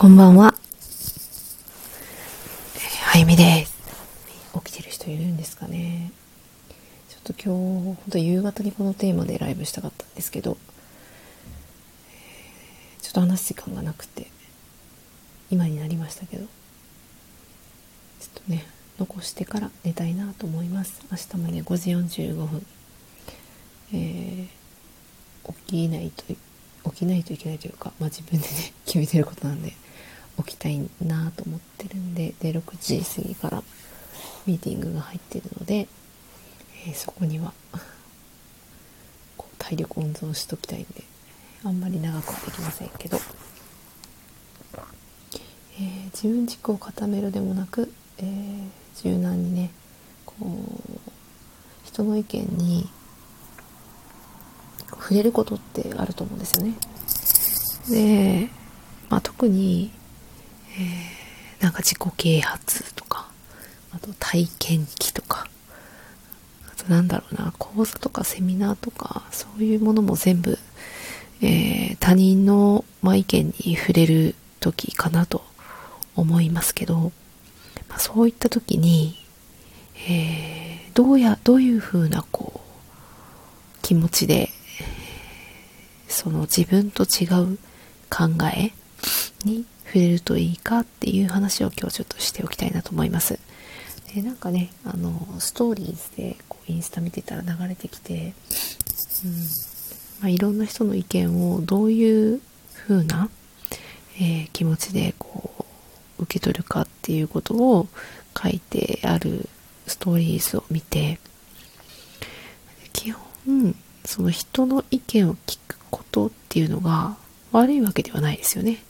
こんばんは。あゆみです。起きてる人いるんですかね。ちょっと今日、ほんと夕方にこのテーマでライブしたかったんですけど、ちょっと話す時間がなくて、今になりましたけど、ちょっとね、残してから寝たいなと思います。明日もね、5時45分、えー、起きないと、起きないといけないというか、まあ、自分でね、決めてることなんで、起きたいなと思ってるんで、で、6時過ぎからミーティングが入ってるので、えーそこには、こう体力温存しときたいんで、あんまり長くはできませんけど、えー自分軸を固めるでもなく、えー柔軟にね、こう、人の意見に触れることってあると思うんですよね。で、まあ、特に、えなんか自己啓発とか、あと体験記とか、あとなんだろうな、講座とかセミナーとか、そういうものも全部、えー他人の、まあ、意見に触れる時かなと思いますけど、まあ、そういった時に、えーどうや、どういう風なこう、気持ちで、その自分と違う考えに触れるといいかっていう話を今日ちょっとしておきたいなと思います。でなんかね、あの、ストーリーズでこうインスタ見てたら流れてきて、うんまあ、いろんな人の意見をどういう風な、えー気持ちでこう受け取るかっていうことを書いてあるストーリーズを見て、基本、その人の意見を聞くことっていうのが悪いわけではないですよね。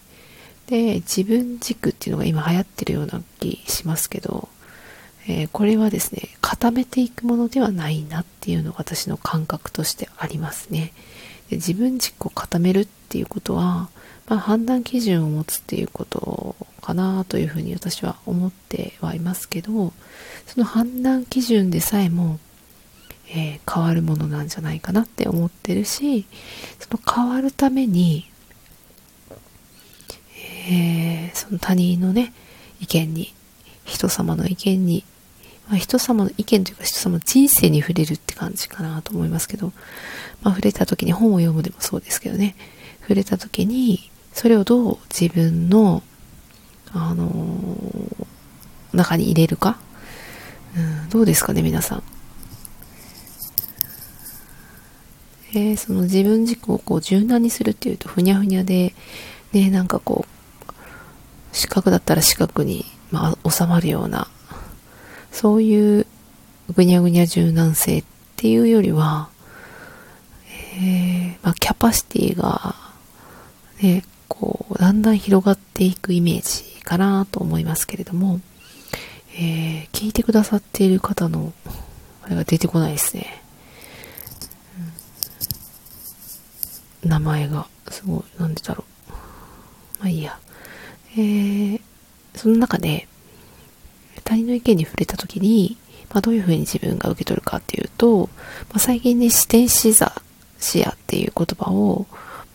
で、自分軸っていうのが今流行ってるような気しますけど、えーこれはですね、固めていくものではないなっていうのが私の感覚としてありますね。で自分軸を固めるっていうことは、まあ、判断基準を持つっていうことかなというふうに私は思ってはいますけど、その判断基準でさえも、えー変わるものなんじゃないかなって思ってるし、その変わるために、えーその他人のね、意見に、人様の意見に、まあ、人様の意見というか人様の人生に触れるって感じかなと思いますけど、まあ、触れた時に本を読むでもそうですけどね、触れた時に、それをどう自分の、あのー中に入れるか、うん、どうですかね、皆さん。えーその自分軸をこう柔軟にするっていうとふにゃふにゃで、ね、なんかこう、四角だったら四角に、まあ、収まるような、そういうぐにゃぐにゃ柔軟性っていうよりは、えーまあ、キャパシティが、ね、こう、だんだん広がっていくイメージかなと思いますけれども、えー聞いてくださっている方の、あれが出てこないですね。名前が、すごい、なんでだろう。まあいいや。えー、その中で、他人の意見に触れたときに、まあどういうふうに自分が受け取るかっていうと、まあ最近ね、視点視座、視野っていう言葉を、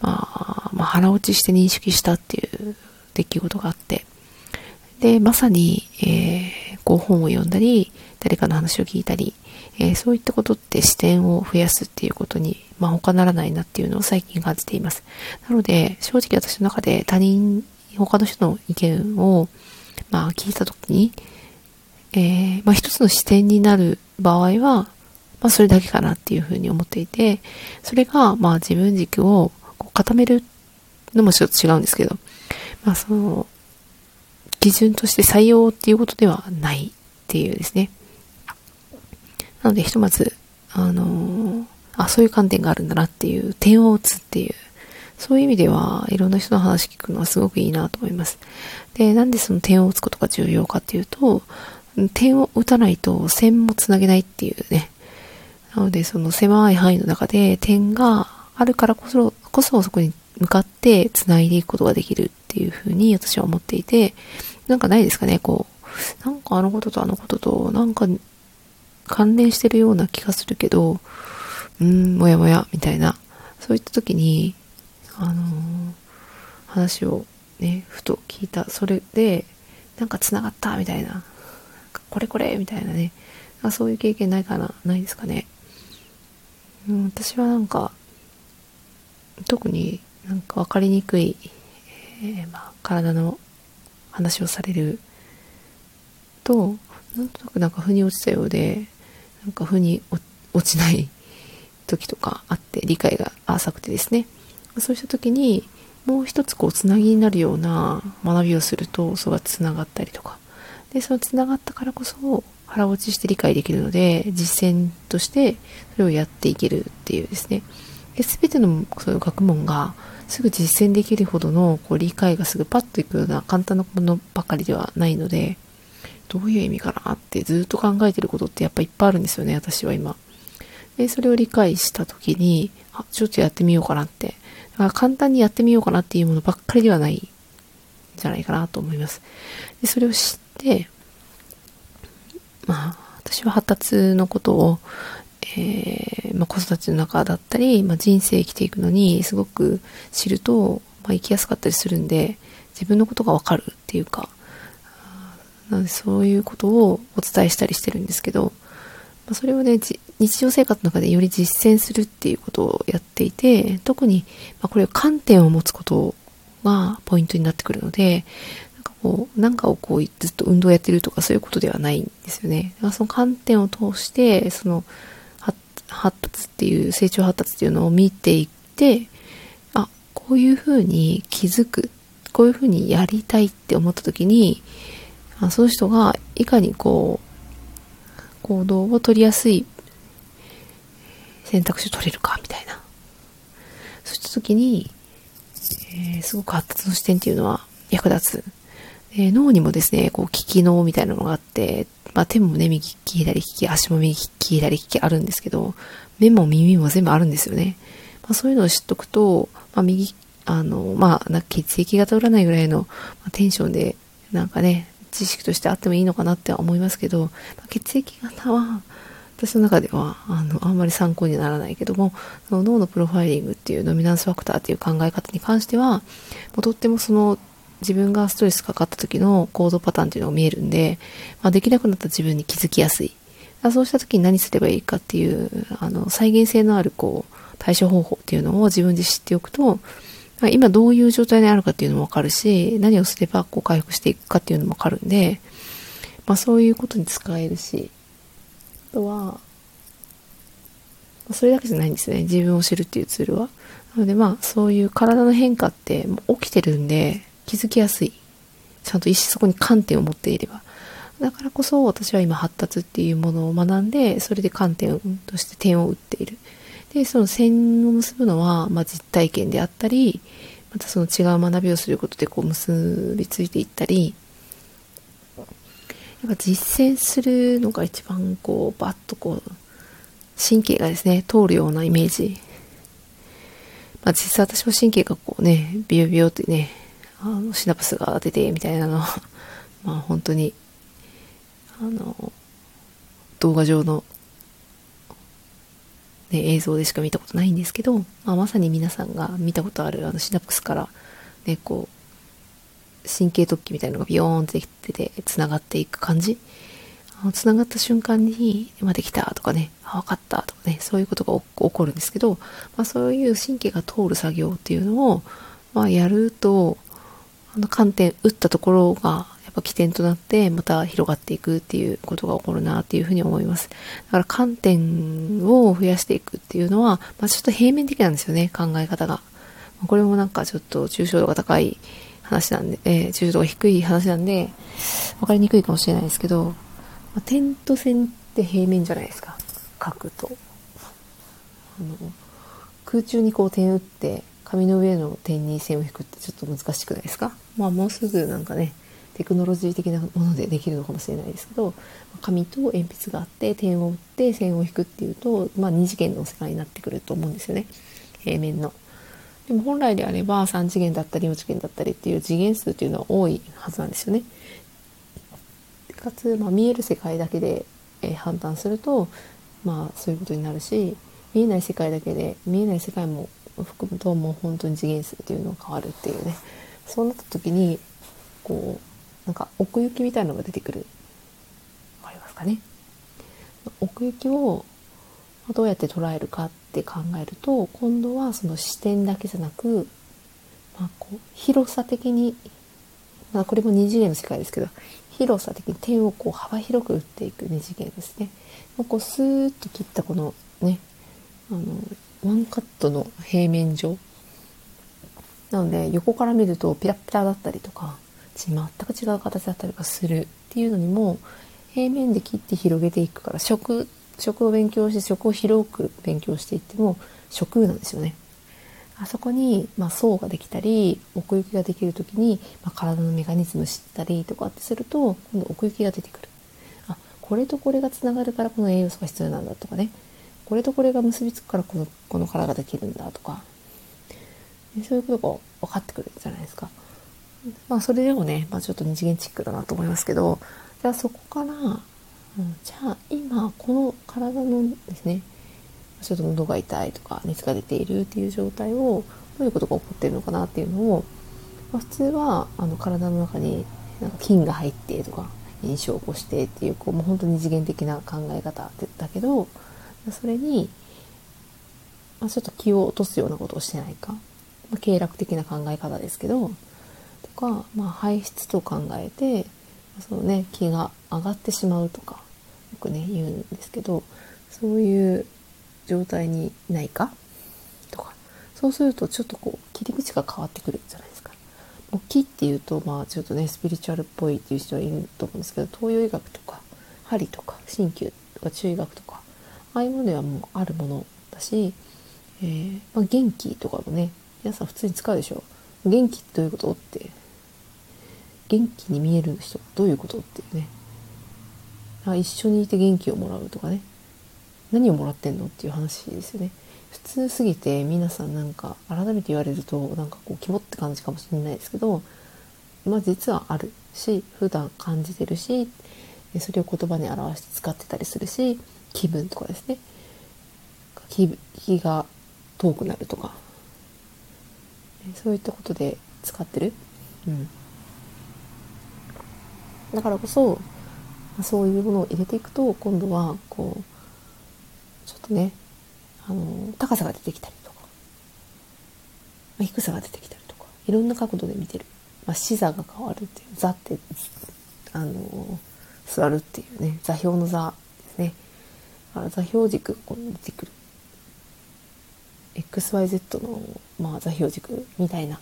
まあ、まあ腹落ちして認識したっていう出来事があって、で、まさに、えーこう本を読んだり、誰かの話を聞いたり、えーそういったことって視点を増やすっていうことに、まあ他ならないなっていうのを最近感じています。なので、正直私の中で他人、他の人の意見を、まあ聞いたときに、えーまあ一つの視点になる場合は、まあそれだけかなっていうふうに思っていて、それが、まあ自分軸をこう固めるのもちょっと違うんですけど、まあその、基準として採用っていうことではないっていうですね。なので、ひとまず、あのーあ、そういう観点があるんだなっていう、点を打つっていう、そういう意味では、いろんな人の話聞くのはすごくいいなと思います。で、なんでその点を打つことが重要かっていうと、点を打たないと線もつなげないっていうね。なので、その狭い範囲の中で点があるからこそ、こそそこに向かって繋いでいくことができるっていうふうに私は思っていて、なんかないですかね、こう、なんかあのこととあのことと、なんか関連してるような気がするけど、うーん、もやもや、みたいな。そういった時に、あのー話をねふと聞いた。それでなんかつながったみたいな。これこれみたいなね。そういう経験ないかなないですかね、うん、私はなんか特になんか分かりにくい、えー、まあ、体の話をされる。となんとなくなんか腑に落ちたようでなんか腑に落ちない時とかあって理解が浅くてですね。そうした時にもう一つこうつなぎになるような学びをするとそれがつながったりとか。でそのつながったからこそ腹落ちして理解できるので実践としてそれをやっていけるっていうですね。で全てのそういう学問がすぐ実践できるほどのこう理解がすぐパッといくような簡単なものばかりではないのでどういう意味かなってずっと考えてることってやっぱいっぱいあるんですよね私は今。でそれを理解した時にあちょっとやってみようかなってだから簡単にやってみようかなっていうものばっかりではないんじゃないかなと思います。でそれを知ってまあ私は発達のことをえー、まあ、子育ての中だったり、まあ、人生生きていくのにすごく知ると、まあ、生きやすかったりするんで自分のことがわかるっていうかなのでそういうことをお伝えしたりしてるんですけど、ま、それをね日常生活の中でより実践するっていうことをやっていて特に、まこれを観点を持つことがポイントになってくるのでなんかこうなんかをこうずっと運動やってるとかそういうことではないんですよね。だからその観点を通してその発達っていう成長発達っていうのを見ていってあこういうふうに気づくこういうふうにやりたいって思った時にあその人がいかにこう行動を取りやすい選択肢を取れるかみたいなそうした時に、えー、すごく発達の視点っていうのは役立つ、えー、脳にもですねこう聞き脳みたいなのがあってまあ、手もね、右利き、左利き、足も右利き、左利きあるんですけど、目も耳も全部あるんですよね。まあ、そういうのを知っとくと、まあ、右、あの、まあ、血液が通らないぐらいの、まテンションで、なんかね、知識としてあってもいいのかなって思いますけど、血液型は、私の中では、あの、あんまり参考にならないけども、その脳のプロファイリングっていうドミナンスファクターっていう考え方に関しては、もうとってもその自分がストレスかかった時の行動パターンっていうのが見えるんで、まあ、できなくなった自分に気づきやすい。そうした時に何すればいいかっていう、あの、再現性のある、こう、対処方法っていうのを自分で知っておくと、今どういう状態にあるかっていうのもわかるし、何をすればこう回復していくかっていうのもわかるんで、まあそういうことに使えるし、あとは、それだけじゃないんですね。自分を知るっていうツールは。なのでまあそういう体の変化って起きてるんで、気づきやすい。ちゃんと意識そこに観点を持っていれば。だからこそ私は今発達っていうものを学んで、それで観点として点を打っている。で、その線を結ぶのは、まあ、実体験であったり、またその違う学びをすることでこう結びついていったり、やっぱ実践するのが一番こう、バッとこう、神経がですね、通るようなイメージ。まあ実際私は神経がこうね、ビヨビヨってね、あのシナプスが出てみたいなの まあ本当にあの動画上の、ね、映像でしか見たことないんですけど、まあ、まさに皆さんが見たことあるあのシナプスからねこう神経突起みたいなのがビヨーンって出てつながっていく感じ。つながった瞬間に、ま、できたとかね、あ、分かったとかね、そういうことが起こるんですけど、まあ、そういう神経が通る作業っていうのを、まあ、やると、あの観点打ったところがやっぱ起点となってまた広がっていくっていうことが起こるなっていうふうに思います。だから観点を増やしていくっていうのは、まあ、ちょっと平面的なんですよね、考え方が。これもなんかちょっと抽象度が高い話なんで、えー、抽象度が低い話なんで、わかりにくいかもしれないですけど、まあ、点と線って平面じゃないですか。書くと。あの空中にこう点打って紙の上の点に線を引くってちょっと難しくないですか？まあもうすぐなんかねテクノロジー的なものでできるのかもしれないですけど紙と鉛筆があって点を打って線を引くっていうと、まあ、2次元の世界になってくると思うんですよね平面の。でも本来であれば3次元だったり4次元だったりっていう次元数っていうのは多いはずなんですよね。かつ、まあ、見える世界だけで、え、判断するとまあそういうことになるし見えない世界だけで見えない世界も含むともう本当に次元数っていうのが変わるっていうねそうなった時にこうなんか奥行きみたいなのが出てくる。わかりますかね。奥行きをどうやって捉えるかって考えると今度はその視点だけじゃなく、まあ、こう広さ的に、まあ、これも二次元の世界ですけど広さ的に点をこう幅広く打っていく二次元ですね。こうスーッと切ったこのねあのワンカットの平面上。なので横から見るとピラピラだったりとか全く違う形だったりとかするっていうのにも平面で切って広げていくから食食を勉強して食を広く勉強していっても食なんですよね。あそこに、まあ、層ができたり奥行きができる時に、まあ、体のメカニズム知ったりとかってすると今度奥行きが出てくるあこれとこれがつながるからこの栄養素が必要なんだとかねこれとこれが結びつくからこのこの殻ができるんだとかそういうことが分かってくるじゃないですか。まあそれでもね、まあ、ちょっと二次元チックだなと思いますけどじゃあそこから、うん、じゃあ今この体のですねちょっと喉が痛いとか熱が出ているっていう状態をどういうことが起こってるのかなっていうのを、まあ、普通はあの体の中になんか菌が入ってとか炎症を起こしてっていうこうもう本当に二次元的な考え方だけどそれに、まあ、ちょっと気を落とすようなことをしてないか、まあ、経絡的な考え方ですけどか、まあ、排出と考えてそのね気が上がってしまうとかよくね言うんですけどそういう状態にないか？とか。そうするとちょっとこう切り口が変わってくるじゃないですか。もう木っていうとまあちょっとねスピリチュアルっぽいっていう人はいると思うんですけど東洋医学とか針とか鍼灸とか中医学とかああいうものではもうあるものだし、えー、まあ、元気とかもね皆さん普通に使うでしょ。元気ってどういうこと？って元気に見える人どういうことっていうね。あ一緒にいて元気をもらうとかね。何をもらってんのっていう話ですよね。普通すぎて皆さんなんか改めて言われるとなんかこう肝って感じかもしれないですけどまあ実はあるし普段感じてるしそれを言葉に表して使ってたりするし気分とかですね。気気が遠くなるとか。そういったことで使ってる、うん、だからこそそういうものを入れていくと今度はこうちょっとねあの高さが出てきたりとか、まあ、低さが出てきたりとかいろんな角度で見てる、まあ、視座が変わるっていう座ってあの座るっていうね座標の座ですね。だから座標軸がこう出てくる。XYZ の、まあ、座標軸みたいな、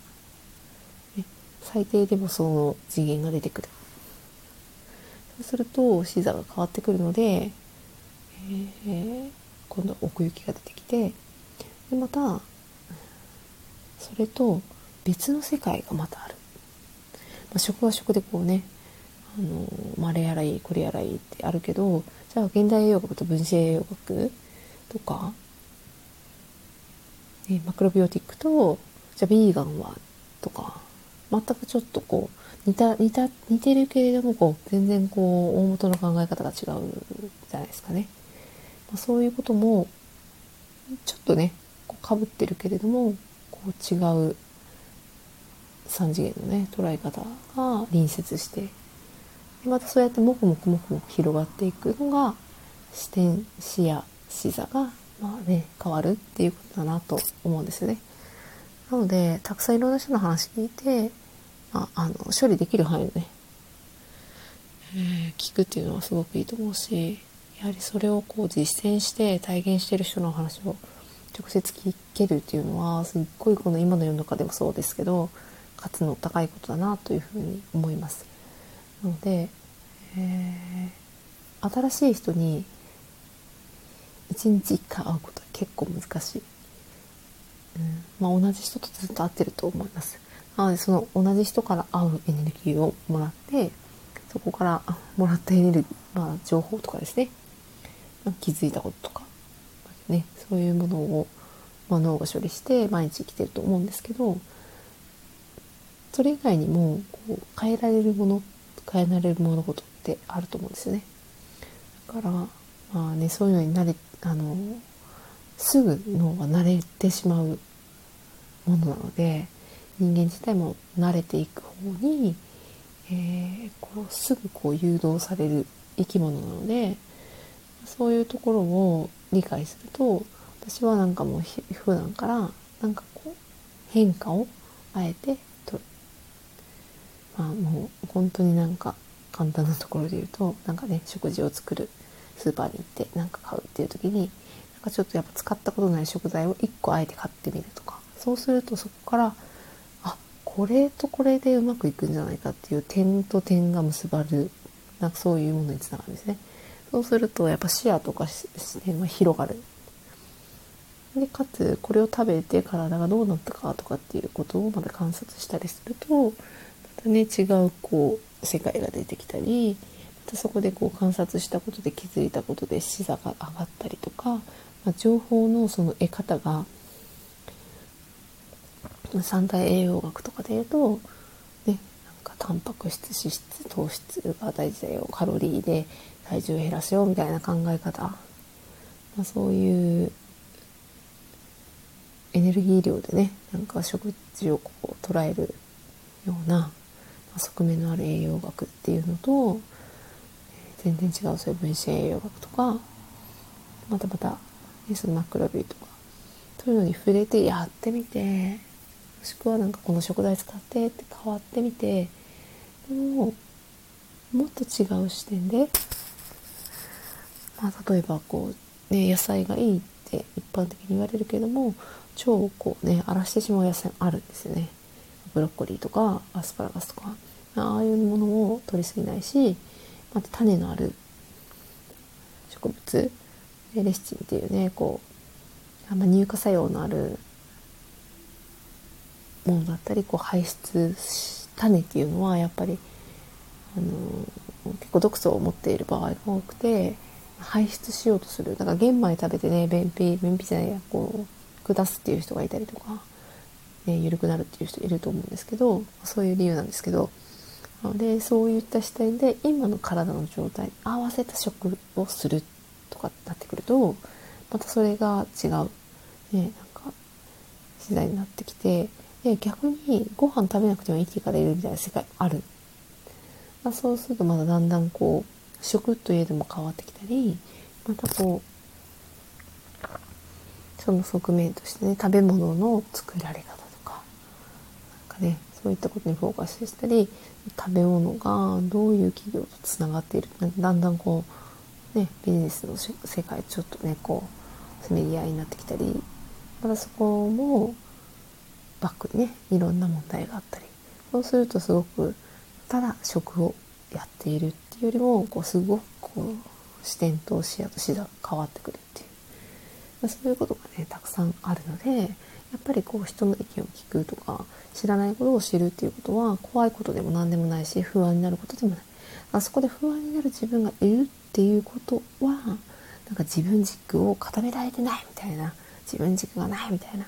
ね、最低でもその次元が出てくる。そうすると視座が変わってくるので、えー、今度は奥行きが出てきてでまたそれと別の世界がまたある、まあ、食は食でこうねあの、まあ、れやらいいこれやらいいってあるけどじゃあ現代栄養学と分子栄養学とか、ね、マクロビオティックとじゃあビーガンはとか全くちょっとこう似た似た似てるけれどもこう全然こう大元の考え方が違うじゃないですかね。まあ、そういうこともちょっとねかぶってるけれどもこう違う3次元のね捉え方が隣接してまたそうやってもくもくもくもく広がっていくのが視点視野視座がまあね変わるっていうことだなと思うんですよね。なのでたくさんいろんな人の話聞いて、まあ、あの処理できる範囲でね、えー、聞くっていうのはすごくいいと思うしやはりそれをこう実践して体現してる人の話を直接聞けるっていうのはすっごいこの今の世の中でもそうですけど価値の高いことだなというふうに思います。なので、えー、新しい人に1日1回会うことは結構難しい、うん。まあ、同じ人とずっと会ってると思います。なのでその同じ人から会うエネルギーをもらってそこからもらったエネルギー、まあ、情報とかですね、ま、気づいたこととか、ね、そういうものを、まあ、脳が処理して毎日生きてると思うんですけどそれ以外にもこう変えられるもの変えられる物事ってあると思うんですよね。だからまあねそういうのに慣れあのすぐ脳は慣れてしまうものなので人間自体も慣れていく方に、えー、こうすぐこう誘導される生き物なのでそういうところを理解すると私はなんかもう普段からなんかこう変化をあえて取る。まあもう本当になんか簡単なところで言うとなんかね食事を作る。スーパーに行って何か買うっていう時にかちょっとやっぱ使ったことない食材を1個あえて買ってみるとかそうするとそこからあこれとこれでうまくいくんじゃないかっていう点と点が結ばるなんかそういうものにつながるんですね。そうするとやっぱ視野とか視点が広がる。でかつこれを食べて体がどうなったかとかっていうことをまた観察したりするとまたね違うこう世界が出てきたりまたそこでこう観察したことで気づいたことで視座が上がったりとか、まあ、情報のその得方が三大栄養学とかでいうと、ね、なんかタンパク質脂質糖質が大事だよ。カロリーで体重を減らすよみたいな考え方、まあ、そういうエネルギー量でねなんか食事をこう捉えるような、側面のある栄養学っていうのと、全然違うそういう分子栄養学とかまたまた、ね、そのマクロビーとかそういうのに触れてやってみてもしくはなんかこの食材使ってって変わってみてでももっと違う視点で、まあ、例えばこう、ね、野菜がいいって一般的に言われるけども腸をこうね荒らしてしまう野菜あるんですよね。ブロッコリーとかアスパラガスとか。ああいうものを取りすぎないしまた種のある植物レシチンっていうねこうあんま乳化作用のあるものだったりこう排出種っていうのはやっぱりあの結構毒素を持っている場合が多くて排出しようとする。だから玄米食べてね便秘便秘じゃないやこう下すっていう人がいたりとか、ね、緩くなるっていう人いると思うんですけどそういう理由なんですけどでそういった視点で今の体の状態に合わせた食をするっとかなってくるとまたそれが違う、ね、なんか時代になってきてで逆にご飯食べなくても生きていかれるみたいな世界ある、まあ、そうするとまだだんだんこう食といえども変わってきたりまたこうその側面としてね食べ物の作られ方とかなんかねそういったことにフォーカスしたり食べ物がどういう企業とつながっているだんだんこうねビジネスの世界ちょっとねこうせめぎ合いになってきたりまたそこもバックにねいろんな問題があったりそうするとすごくただ食をやっているっていうよりもこうすごくこう視点と視野と視座が変わってくるっていう、まあ、そういうことがねたくさんあるのでやっぱりこう人の意見を聞くとか知らないことを知るっていうことは怖いことでも何でもないし不安になることでもない。あそこで不安になる自分がいるっていうことはなんか自分軸を固められてないみたいな自分軸がないみたいな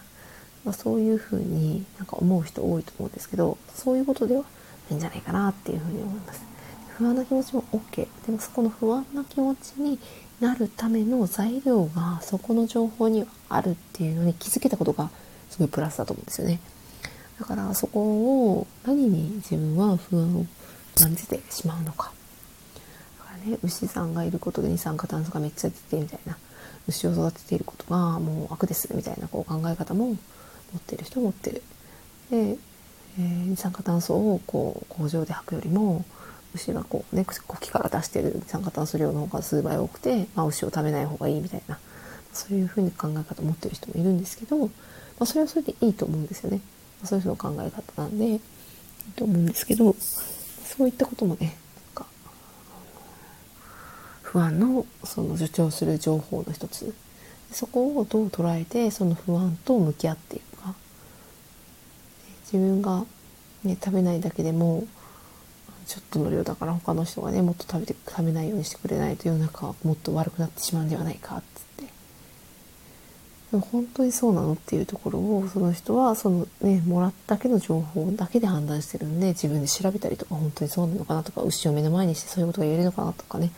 まあ、そういうふうになんか思う人多いと思うんですけどそういうことではないんじゃないかなっていうふうに思います。不安な気持ちも OK でもそこの不安な気持ちになるための材料がそこの情報にはあるっていうのに気づけたことがすごいプラスだと思うんですよね。だからそこを何に自分は不安を感じてしまうのか。ね牛さんがいることで二酸化炭素がめっちゃ出てみたいな牛を育てていることがもう悪ですみたいなこう考え方も持ってる人持ってる。で、えー、二酸化炭素をこう工場で吐くよりも牛がこうね呼気から出してる二酸化炭素量の方が数倍多くて、まあ、牛を食べない方がいいみたいなそういうふうに考え方を持ってる人もいるんですけど、まあ、それはそれでいいと思うんですよね。まあ、そういう人の考え方なんでいいと思うんですけどそういったこともね不安のその助長する情報の一つ。そこをどう捉えてその不安と向き合っていくか。自分が、ね、食べないだけでもちょっとの量だから他の人がねもっと食べて食べないようにしてくれないと世の中はもっと悪くなってしまうんではないかっつって。でも本当にそうなのっていうところをその人はそのねもらっただけの情報だけで判断してるんで自分で調べたりとか本当にそうなのかなとか牛を目の前にしてそういうことが言えるのかなとかね。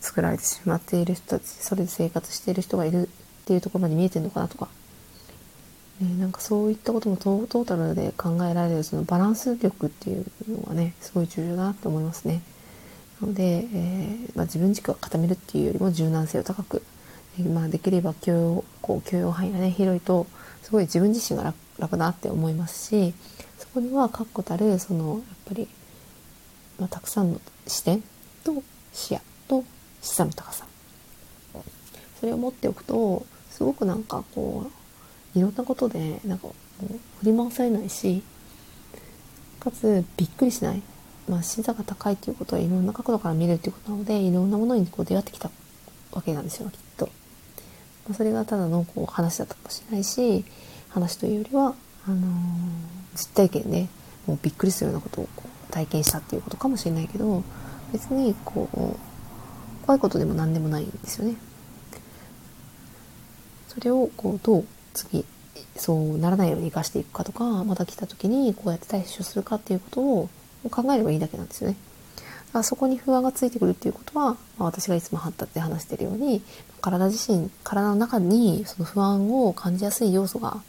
作られてしまっている人たちそれで生活している人がいるっていうところまで見えてるのかなとかね、なんかそういったこともトータルで考えられるそのバランス力っていうのはねすごい重要だなって思いますね。なので、えー、まあ、自分軸を固めるっていうよりも柔軟性を高く、えー、まあ、できれば許容こう許容範囲がね広いとすごい自分自身が楽楽だって思いますしそこには確固たるそのやっぱり、まあ、たくさんの視点と視野と視座の高さそれを持っておくとすごくなんかこういろんなことでなんかもう振り回されないしかつびっくりしない、まあ、視座が高いっていうことはいろんな角度から見るっていうことなのでいろんなものにこう出会ってきたわけなんですよきっと。まあ、それがただのこう話だったかもしれないし話というよりはあのー、実体験でもうびっくりするようなことをこう体験したっていうことかもしれないけど別にこう怖いことでも何でもないんですよね。それをこうどう次そうならないように生かしていくかとかまた来た時にこうやって対処するかっていうことを考えればいいだけなんですよね。だからそこに不安がついてくるっていうことは、まあ、私がいつも発達で話してるように体自身体の中にその不安を感じやすい要素が、ま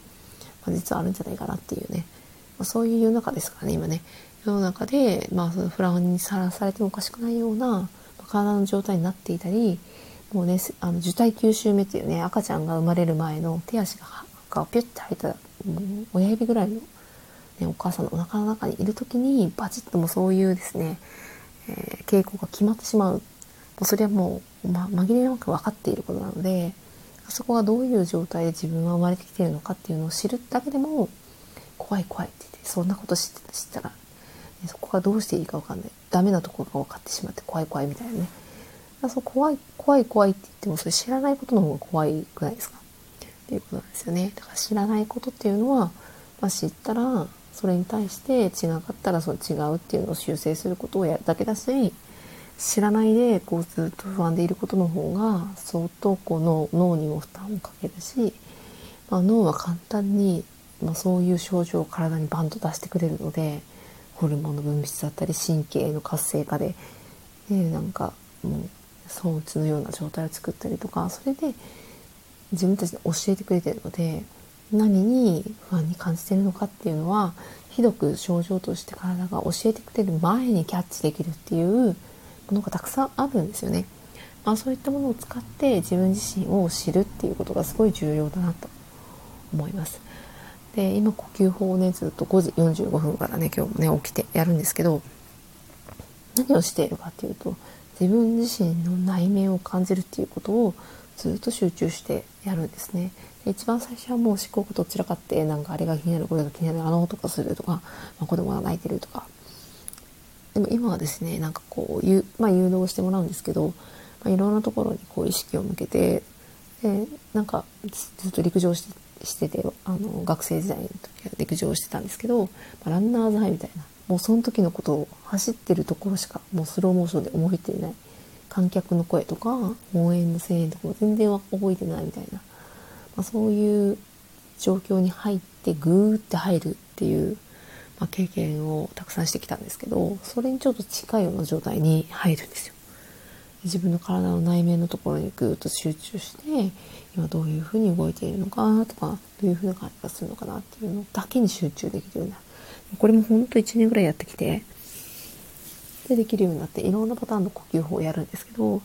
あ、実はあるんじゃないかなっていうね、まあ、そういう世の中ですからね今ね世の中で、まあ、その不安にさらされてもおかしくないような、体の状態になっていたりもうねあの受胎9週目っていうね赤ちゃんが生まれる前の手足ががピュッて入った親指ぐらいの、ね、お母さんのお腹の中にいる時にバチッともそういうですね、えー、傾向が決まってしまう。もうそれはもう、ま、紛れなく分かっていることなのでそこがどういう状態で自分は生まれてきているのかっていうのを知るだけでも怖い怖いって言ってそんなこと知ったら、そこがどうしていいか分かんない。ダメなところが分かってしまって怖い怖いみたいなね。そう怖い怖い怖いって言ってもそれ知らないことの方が怖いくないですか。っていうことなんですよね。だから知らないことっていうのは、まあ、知ったらそれに対して違かったらそれ違うっていうのを修正することをやるだけだし知らないでこうずっと不安でいることの方が相当こう脳にも負担をかけるし、まあ、脳は簡単に、まあ、そういう症状を体にバンと出してくれるのでホルモンの分泌だったり神経の活性化で、ね、なんかもう装置のような状態を作ったりとかそれで自分たちで教えてくれてるので何に不安に感じてるのかっていうのはひどく症状として体が教えてくれる前にキャッチできるっていうものがたくさんあるんですよね。まあ、そういったものを使って自分自身を知るっていうことがすごい重要だなと思います。で今呼吸法をねずっと5時45分からね今日もね起きてやるんですけど何をしているかっていうと自分自身の内面を感じるっていうことをずっと集中してやるんですね。で一番最初はもう思考がどちらかってなんかあれが気になるこれが気になるあの音がするとか、まあ、子供が泣いてるとかでも今はですねなんかこうゆ、まあ、誘導してもらうんですけど、まあ、いろんなところにこう意識を向けてでなんかずっと陸上してしててあの学生時代の時は陸上してたんですけど、まあ、ランナーズハイみたいなもうその時のことを走ってるところしかもうスローモーションで覚えていない観客の声とか応援の声援とかも全然覚えてないみたいな、まあ、そういう状況に入ってグーって入るっていう、まあ、経験をたくさんしてきたんですけどそれにちょっと近いような状態に入るんですよ。自分の体の内面のところにぐーっと集中して今どういうふうに動いているのかとかどういうふうな感じがするのかなっていうのだけに集中できるようなこれもほんと1年ぐらいやってきてでできるようになっていろんなパターンの呼吸法をやるんですけど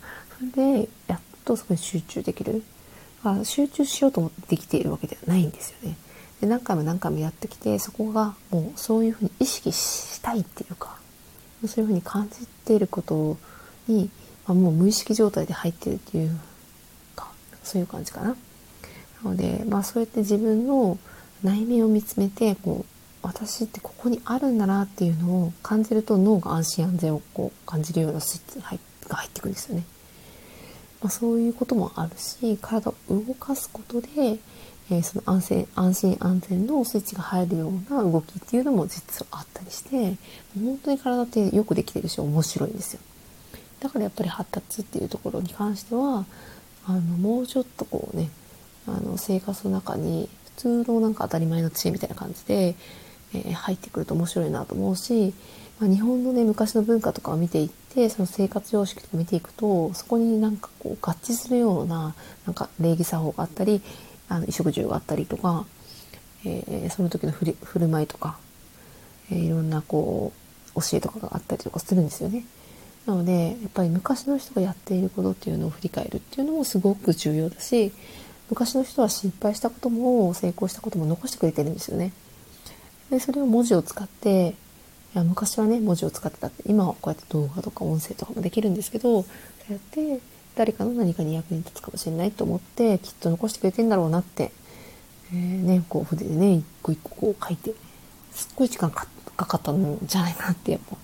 それでやっとそこに集中できる。だから集中しようと思ってできているわけではないんですよね。で何回も何回もやってきてそこがもうそういうふうに意識したいっていうかそういうふうに感じていることに、まあ、もう無意識状態で入ってるっていうそういう感じかななのでまあそうやって自分の内面を見つめてこう私ってここにあるんだなっていうのを感じると脳が安心安全をこう感じるようなスイッチが入ってくるんですよね。まあ、そういうこともあるし体を動かすことで、えー、その安心安心安全のスイッチが入るような動きっていうのも実はあったりして本当に体ってよくできてるし面白いんですよ。だからやっぱり発達っていうところに関してはあのもうちょっとこうねあの生活の中に普通のなんか当たり前の知恵みたいな感じでえー、入ってくると面白いなと思うし、まあ、日本のね昔の文化とかを見ていってその生活様式とか見ていくとそこになんかこう合致するようななんか礼儀作法があったりあの衣食住があったりとか、えー、その時の振振る舞いとか、えー、いろんなこう教えとかがあったりとかするんですよね。なのでやっぱり昔の人がやっていることっていうのを振り返るっていうのもすごく重要だし昔の人は失敗したことも成功したことも残してくれてるんですよね。でそれを文字を使っていや昔はね文字を使ってたって今はこうやって動画とか音声とかもできるんですけどそうやって誰かの何かに役に立つかもしれないと思ってきっと残してくれてんだろうなって、えー、ね、こう筆でね一個一個こう書いてすっごい時間かかったんじゃないかなってやっぱ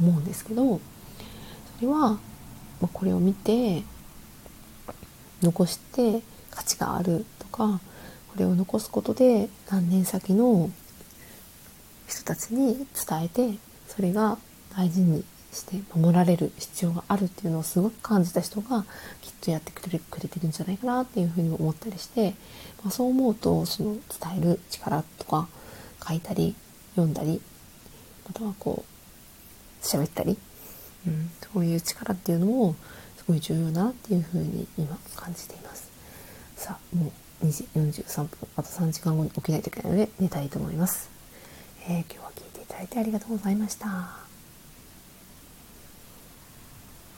思うんですけどそれは、ま、これを見て残して価値があるとかこれを残すことで何年先の人たちに伝えてそれが大事にして守られる必要があるっていうのをすごく感じた人がきっとやってくれくれてるんじゃないかなっていうふうに思ったりして、まあ、そう思うとその伝える力とか書いたり読んだりまたはこう喋ったり、うん、そういう力っていうのもすごい重要だなっていうふうに今感じています。さあもう2時43分あと3時間後に起きないといけないので寝たいと思います。えー、今日は聞いていただいてありがとうございました。